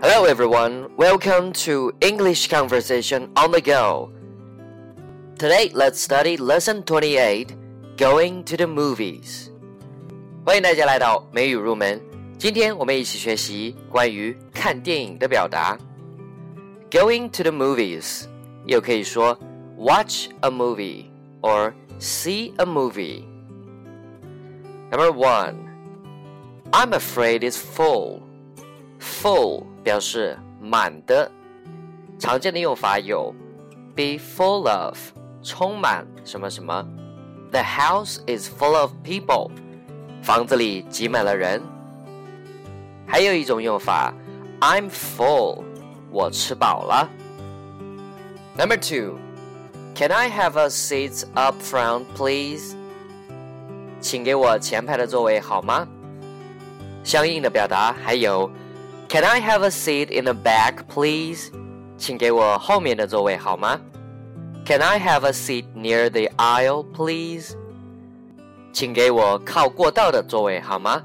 Hello everyone, welcome to English Conversation on the Go. Today let's study lesson 28, Going to the Movies. 欢迎大家来到美语入门。今天我们一起学习关于看电影的表达。Going to the movies 又可以说 watch a movie or see a movie. Number one, I'm afraid it's full. Full 表示满的，常见的用法有 be full of 充满什么什么。The house is full of people. 房子里挤满了人。还有一种用法，I'm full，我吃饱了。Number two, can I have a seat up front, please？请给我前排的座位好吗？相应的表达还有 ，Can I have a seat in the back, please？请给我后面的座位好吗？Can I have a seat near the aisle, please？请给我靠过道的座位好吗？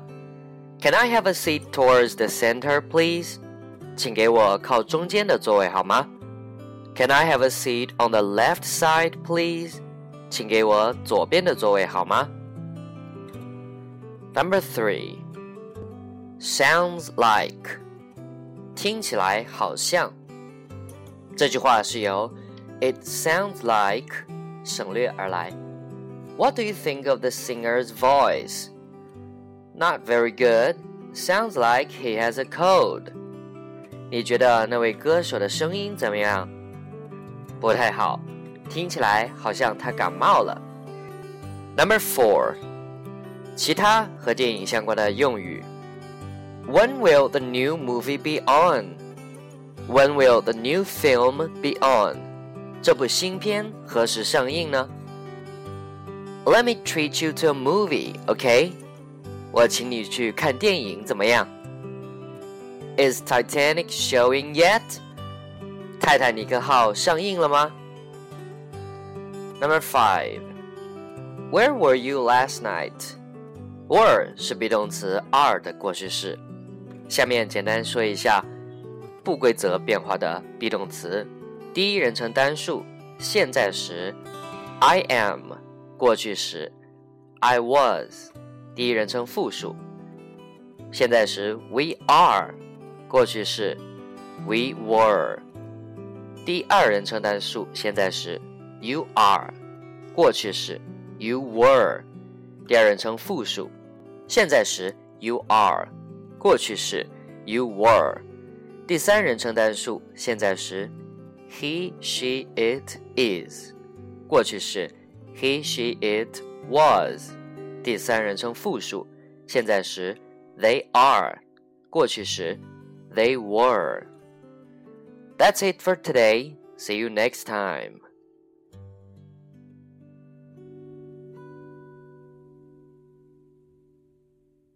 Can I have a seat towards the center, please？请给我靠中间的座位好吗？Can I have a seat on the left side, please？请给我左边的座位好吗？Number three. Sounds like， 听起来好像。这句话是由 It sounds like 省略而来。What do you think of the singer's voice? Not very good. Sounds like he has a cold. 你觉得那位歌手的声音怎么样？不太好，听起来好像他感冒了。Number four，其他和电影相关的用语。 When will the new movie be on? When will the new film be on? 这部新片何时上映呢？let me treat you to a movie, okay? 我请你去看电影，怎么样？Is Titanic showing yet? 泰坦尼克号上映了吗？Number five. Where were you last night? Were 是 be 动词 are 的过去式。 下面简单说一下不规则变化的 be 动词。第一人称单数，现在时，I am。过去时，I was；第一人称复数。现在时，We are；过去式，We were；第二人称单数现在时，You are；过去式，You were；第二人称复数。现在时，You are；过去式，You were；第三人称单数现在时，He, she, it, is；过去式。He, she, it was，第三人称复数，现在时 they are，过去时 they were。That's it for today. See you next time.